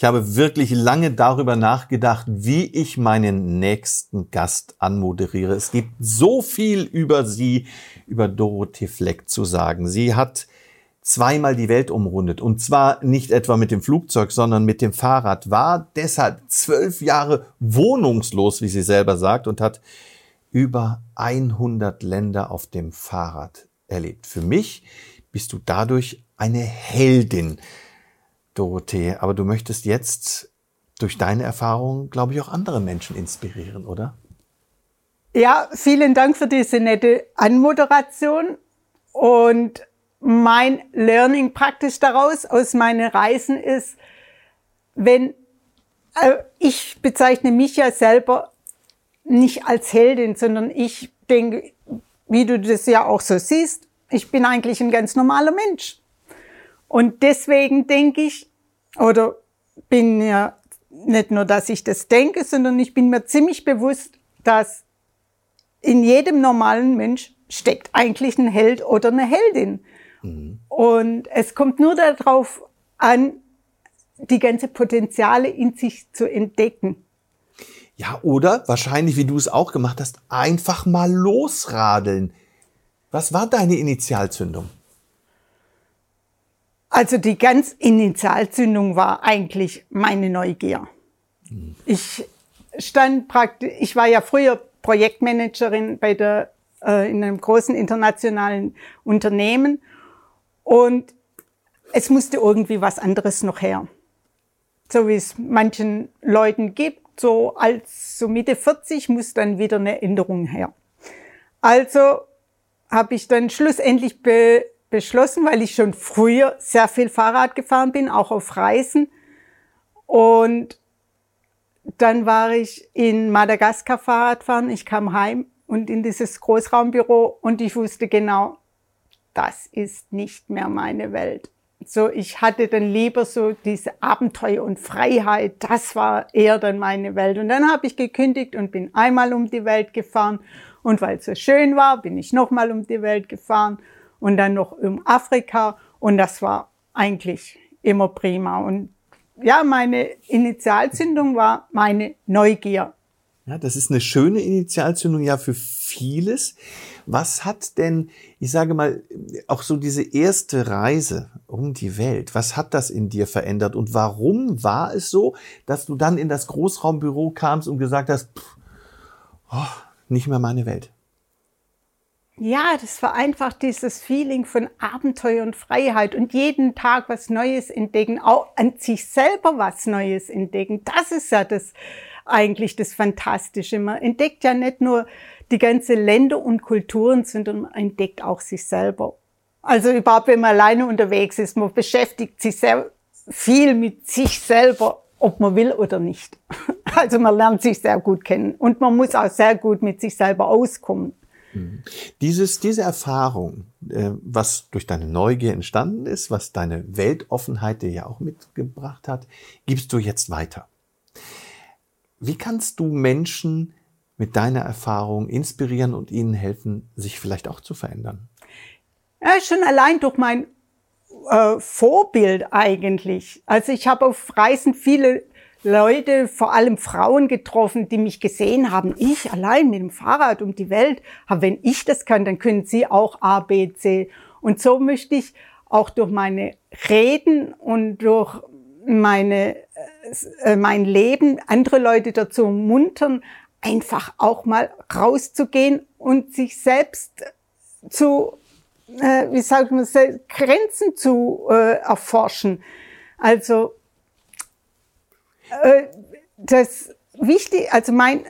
Ich habe wirklich lange darüber nachgedacht, wie ich meinen nächsten Gast anmoderiere. Es gibt so viel über sie, über Dorothee Fleck zu sagen. Sie hat zweimal die Welt umrundet und zwar nicht etwa mit dem Flugzeug, sondern mit dem Fahrrad, war deshalb zwölf Jahre wohnungslos, wie sie selber sagt, und hat über 100 Länder auf dem Fahrrad erlebt. Für mich bist du dadurch eine Heldin. Dorothee, aber du möchtest jetzt durch deine Erfahrungen, glaube ich, auch andere Menschen inspirieren, oder? Ja, vielen Dank für diese nette Anmoderation. Und mein Learning praktisch daraus aus meinen Reisen ist, wenn äh, ich bezeichne mich ja selber nicht als Heldin, sondern ich denke, wie du das ja auch so siehst, ich bin eigentlich ein ganz normaler Mensch. Und deswegen denke ich, oder bin mir nicht nur, dass ich das denke, sondern ich bin mir ziemlich bewusst, dass in jedem normalen Mensch steckt eigentlich ein Held oder eine Heldin. Mhm. Und es kommt nur darauf an, die ganze Potenziale in sich zu entdecken. Ja, oder wahrscheinlich, wie du es auch gemacht hast, einfach mal losradeln. Was war deine Initialzündung? Also die ganz Initialzündung war eigentlich meine Neugier. Ich stand praktisch, ich war ja früher Projektmanagerin bei der, äh, in einem großen internationalen Unternehmen und es musste irgendwie was anderes noch her. So wie es manchen Leuten gibt, so als so Mitte 40 muss dann wieder eine Änderung her. Also habe ich dann schlussendlich beschlossen, weil ich schon früher sehr viel Fahrrad gefahren bin, auch auf Reisen. Und dann war ich in Madagaskar Fahrradfahren. Ich kam heim und in dieses Großraumbüro und ich wusste genau, das ist nicht mehr meine Welt. So, ich hatte dann lieber so diese Abenteuer und Freiheit. Das war eher dann meine Welt. Und dann habe ich gekündigt und bin einmal um die Welt gefahren. Und weil es so schön war, bin ich nochmal um die Welt gefahren und dann noch um Afrika und das war eigentlich immer prima. Und ja, meine Initialzündung war meine Neugier. Ja, das ist eine schöne Initialzündung ja für vieles. Was hat denn, ich sage mal, auch so diese erste Reise um die Welt, was hat das in dir verändert und warum war es so, dass du dann in das Großraumbüro kamst und gesagt hast, pff, oh, nicht mehr meine Welt? Ja, das war einfach dieses Feeling von Abenteuer und Freiheit und jeden Tag was Neues entdecken, auch an sich selber was Neues entdecken. Das ist ja das eigentlich das Fantastische. Man entdeckt ja nicht nur die ganze Länder und Kulturen, sondern man entdeckt auch sich selber. Also überhaupt, wenn man alleine unterwegs ist, man beschäftigt sich sehr viel mit sich selber, ob man will oder nicht. Also man lernt sich sehr gut kennen und man muss auch sehr gut mit sich selber auskommen. Dieses, diese Erfahrung, äh, was durch deine Neugier entstanden ist, was deine Weltoffenheit dir ja auch mitgebracht hat, gibst du jetzt weiter. Wie kannst du Menschen mit deiner Erfahrung inspirieren und ihnen helfen, sich vielleicht auch zu verändern? Ja, schon allein durch mein äh, Vorbild eigentlich. Also ich habe auf Reisen viele Leute, vor allem Frauen getroffen, die mich gesehen haben. Ich allein mit dem Fahrrad um die Welt. Aber wenn ich das kann, dann können Sie auch A, B, C. Und so möchte ich auch durch meine Reden und durch meine, äh, mein Leben andere Leute dazu muntern, einfach auch mal rauszugehen und sich selbst zu, äh, wie sagt man, Grenzen zu äh, erforschen. Also äh, das wichtig, also mein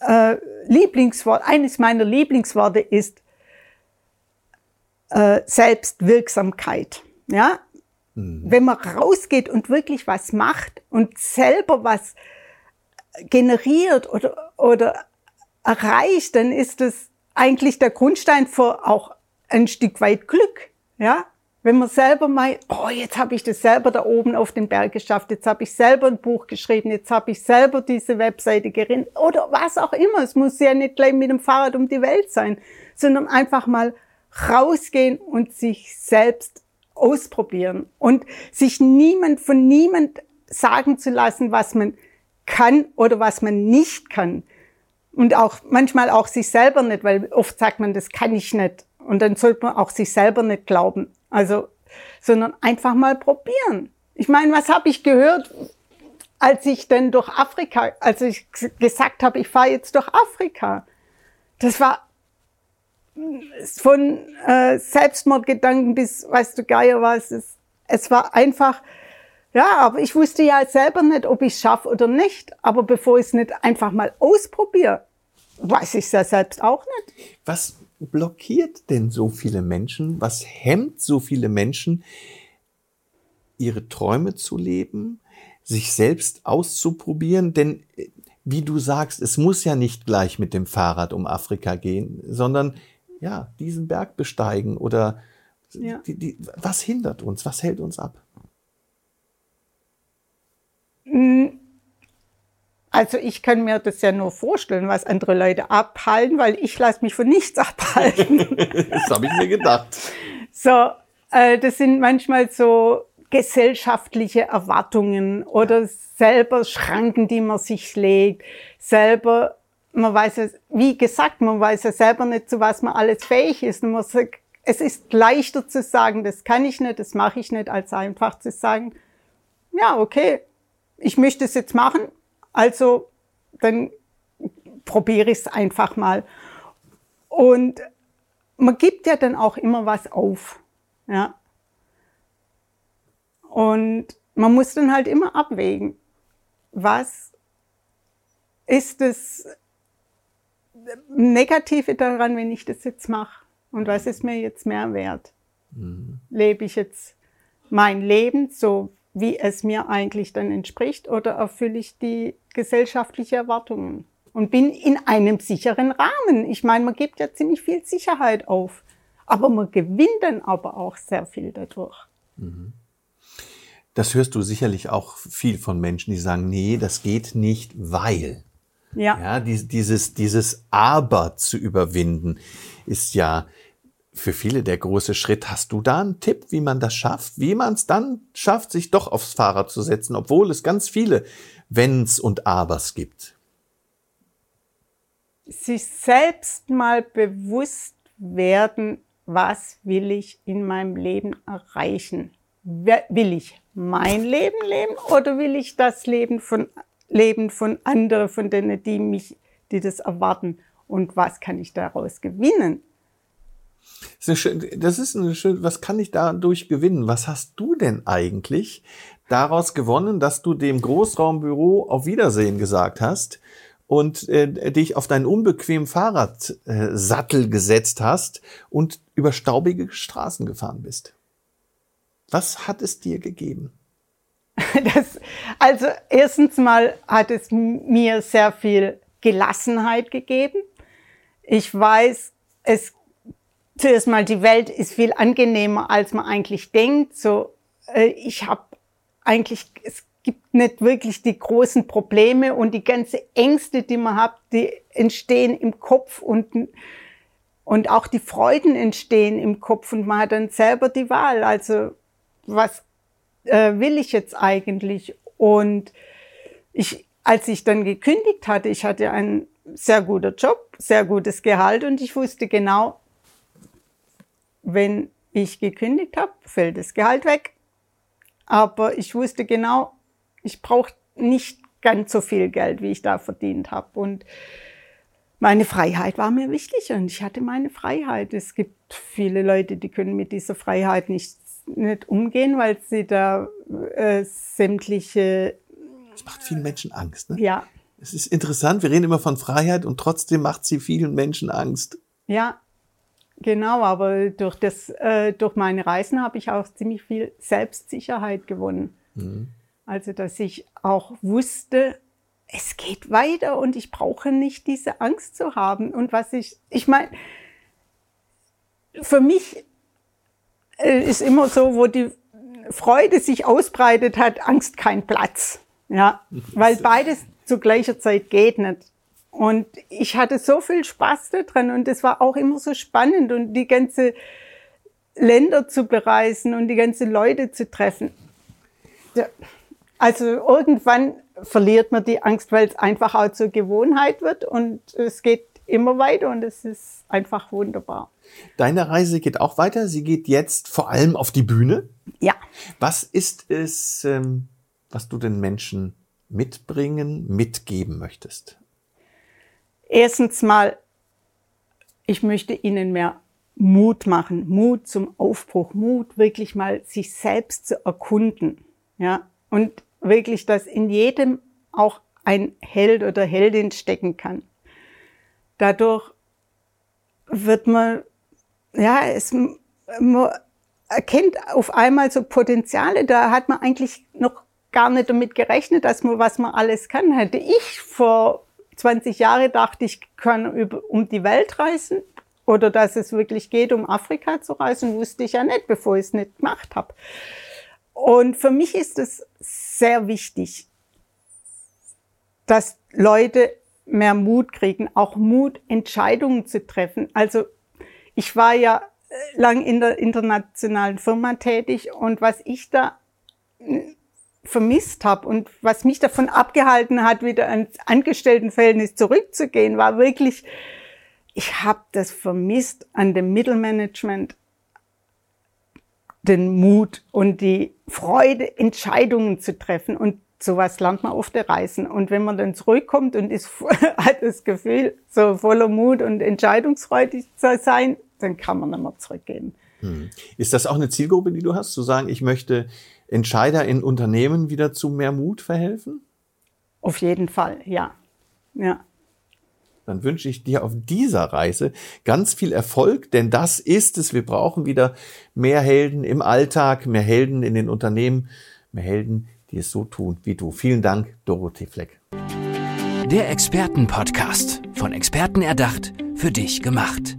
äh, Lieblingswort, eines meiner Lieblingsworte ist äh, Selbstwirksamkeit. Ja, mhm. wenn man rausgeht und wirklich was macht und selber was generiert oder oder erreicht, dann ist das eigentlich der Grundstein für auch ein Stück weit Glück, ja. Wenn man selber mal, oh, jetzt habe ich das selber da oben auf den Berg geschafft, jetzt habe ich selber ein Buch geschrieben, jetzt habe ich selber diese Webseite gerinnt oder was auch immer. Es muss ja nicht gleich mit dem Fahrrad um die Welt sein, sondern einfach mal rausgehen und sich selbst ausprobieren und sich niemand von niemand sagen zu lassen, was man kann oder was man nicht kann. Und auch manchmal auch sich selber nicht, weil oft sagt man, das kann ich nicht. Und dann sollte man auch sich selber nicht glauben. Also, sondern einfach mal probieren. Ich meine, was habe ich gehört, als ich dann durch Afrika, als ich gesagt habe, ich fahre jetzt durch Afrika. Das war von äh, Selbstmordgedanken bis, weißt du, Geier was. Es, es war einfach, ja, aber ich wusste ja selber nicht, ob ich es schaffe oder nicht. Aber bevor ich es nicht einfach mal ausprobiere, weiß ich es ja selbst auch nicht. Was blockiert denn so viele Menschen? Was hemmt so viele Menschen, ihre Träume zu leben, sich selbst auszuprobieren? Denn äh, wie du sagst, es muss ja nicht gleich mit dem Fahrrad um Afrika gehen, sondern ja, diesen Berg besteigen oder ja. die, die, was hindert uns, was hält uns ab? Hm, also ich kann mir das ja nur vorstellen, was andere Leute abhalten, weil ich lasse mich von nichts abhalten. das habe ich mir gedacht. So, äh, das sind manchmal so gesellschaftliche Erwartungen oder selber Schranken, die man sich legt, selber, man weiß ja, wie gesagt, man weiß ja selber nicht, zu was man alles fähig ist. Und man sagt, es ist leichter zu sagen, das kann ich nicht, das mache ich nicht, als einfach zu sagen, ja, okay, ich möchte es jetzt machen, also dann probiere ich es einfach mal. Und man gibt ja dann auch immer was auf. Ja. Und man muss dann halt immer abwägen, was ist das Negative daran, wenn ich das jetzt mache? Und was ist mir jetzt mehr wert? Mhm. Lebe ich jetzt mein Leben so, wie es mir eigentlich dann entspricht oder erfülle ich die gesellschaftliche Erwartungen und bin in einem sicheren Rahmen. Ich meine, man gibt ja ziemlich viel Sicherheit auf, aber man gewinnt dann aber auch sehr viel dadurch. Mhm. Das hörst du sicherlich auch viel von Menschen, die sagen, nee, das geht nicht, weil. Ja. ja dieses, dieses Aber zu überwinden ist ja für viele der große Schritt. Hast du da einen Tipp, wie man das schafft? Wie man es dann schafft, sich doch aufs Fahrrad zu setzen, obwohl es ganz viele Wenns und Abers gibt? Sich selbst mal bewusst werden, was will ich in meinem Leben erreichen? Will ich mein Leben leben oder will ich das Leben von, Leben von anderen, von denen, die mich, die das erwarten? Und was kann ich daraus gewinnen? Das ist eine schöne, was kann ich dadurch gewinnen? Was hast du denn eigentlich daraus gewonnen, dass du dem Großraumbüro auf Wiedersehen gesagt hast und äh, dich auf deinen unbequemen Fahrradsattel äh, gesetzt hast und über staubige Straßen gefahren bist? Was hat es dir gegeben? Das, also erstens mal hat es mir sehr viel Gelassenheit gegeben. Ich weiß, es zuerst mal die Welt ist viel angenehmer, als man eigentlich denkt. So, äh, ich habe eigentlich, es gibt nicht wirklich die großen Probleme und die ganze Ängste, die man hat, die entstehen im Kopf und und auch die Freuden entstehen im Kopf und man hat dann selber die Wahl. Also was äh, will ich jetzt eigentlich? Und ich, als ich dann gekündigt hatte, ich hatte einen sehr guter Job, sehr gutes Gehalt und ich wusste genau, wenn ich gekündigt habe, fällt das Gehalt weg. Aber ich wusste genau, ich brauche nicht ganz so viel Geld, wie ich da verdient habe. Und meine Freiheit war mir wichtig und ich hatte meine Freiheit. Es gibt viele Leute, die können mit dieser Freiheit nicht, nicht umgehen, weil sie da äh, sämtliche. Das macht vielen Menschen Angst. Ne? Ja. Es ist interessant, wir reden immer von Freiheit und trotzdem macht sie vielen Menschen Angst. Ja, Genau, aber durch, das, äh, durch meine Reisen habe ich auch ziemlich viel Selbstsicherheit gewonnen. Mhm. Also, dass ich auch wusste, es geht weiter und ich brauche nicht diese Angst zu haben. Und was ich, ich meine, für mich äh, ist immer so, wo die Freude sich ausbreitet, hat Angst keinen Platz. Ja, weil beides zu gleicher Zeit geht nicht. Und ich hatte so viel Spaß daran und es war auch immer so spannend und die ganze Länder zu bereisen und die ganzen Leute zu treffen. Ja, also irgendwann verliert man die Angst, weil es einfach auch zur Gewohnheit wird und es geht immer weiter und es ist einfach wunderbar. Deine Reise geht auch weiter. Sie geht jetzt vor allem auf die Bühne. Ja. Was ist es, ähm, was du den Menschen mitbringen, mitgeben möchtest? Erstens mal, ich möchte ihnen mehr Mut machen, Mut zum Aufbruch, Mut wirklich mal sich selbst zu erkunden, ja, und wirklich, dass in jedem auch ein Held oder Heldin stecken kann. Dadurch wird man, ja, es, man erkennt auf einmal so Potenziale, da hat man eigentlich noch gar nicht damit gerechnet, dass man, was man alles kann. Hätte ich vor 20 Jahren dachte, ich kann über, um die Welt reisen oder dass es wirklich geht, um Afrika zu reisen, wusste ich ja nicht, bevor ich es nicht gemacht habe. Und für mich ist es sehr wichtig, dass Leute mehr Mut kriegen, auch Mut, Entscheidungen zu treffen. Also ich war ja äh, lang in der internationalen Firma tätig und was ich da vermisst habe und was mich davon abgehalten hat, wieder ans Angestelltenverhältnis zurückzugehen, war wirklich, ich habe das vermisst an dem Mittelmanagement, den Mut und die Freude, Entscheidungen zu treffen. Und sowas lernt man auf der Reisen. Und wenn man dann zurückkommt und ist, hat das Gefühl, so voller Mut und entscheidungsfreudig zu sein, dann kann man nicht mehr zurückgehen. Hm. Ist das auch eine Zielgruppe, die du hast, zu sagen, ich möchte Entscheider in Unternehmen wieder zu mehr Mut verhelfen? Auf jeden Fall, ja. Ja. Dann wünsche ich dir auf dieser Reise ganz viel Erfolg, denn das ist es. Wir brauchen wieder mehr Helden im Alltag, mehr Helden in den Unternehmen, mehr Helden, die es so tun wie du. Vielen Dank, Dorothee Fleck. Der Expertenpodcast, von Experten erdacht, für dich gemacht.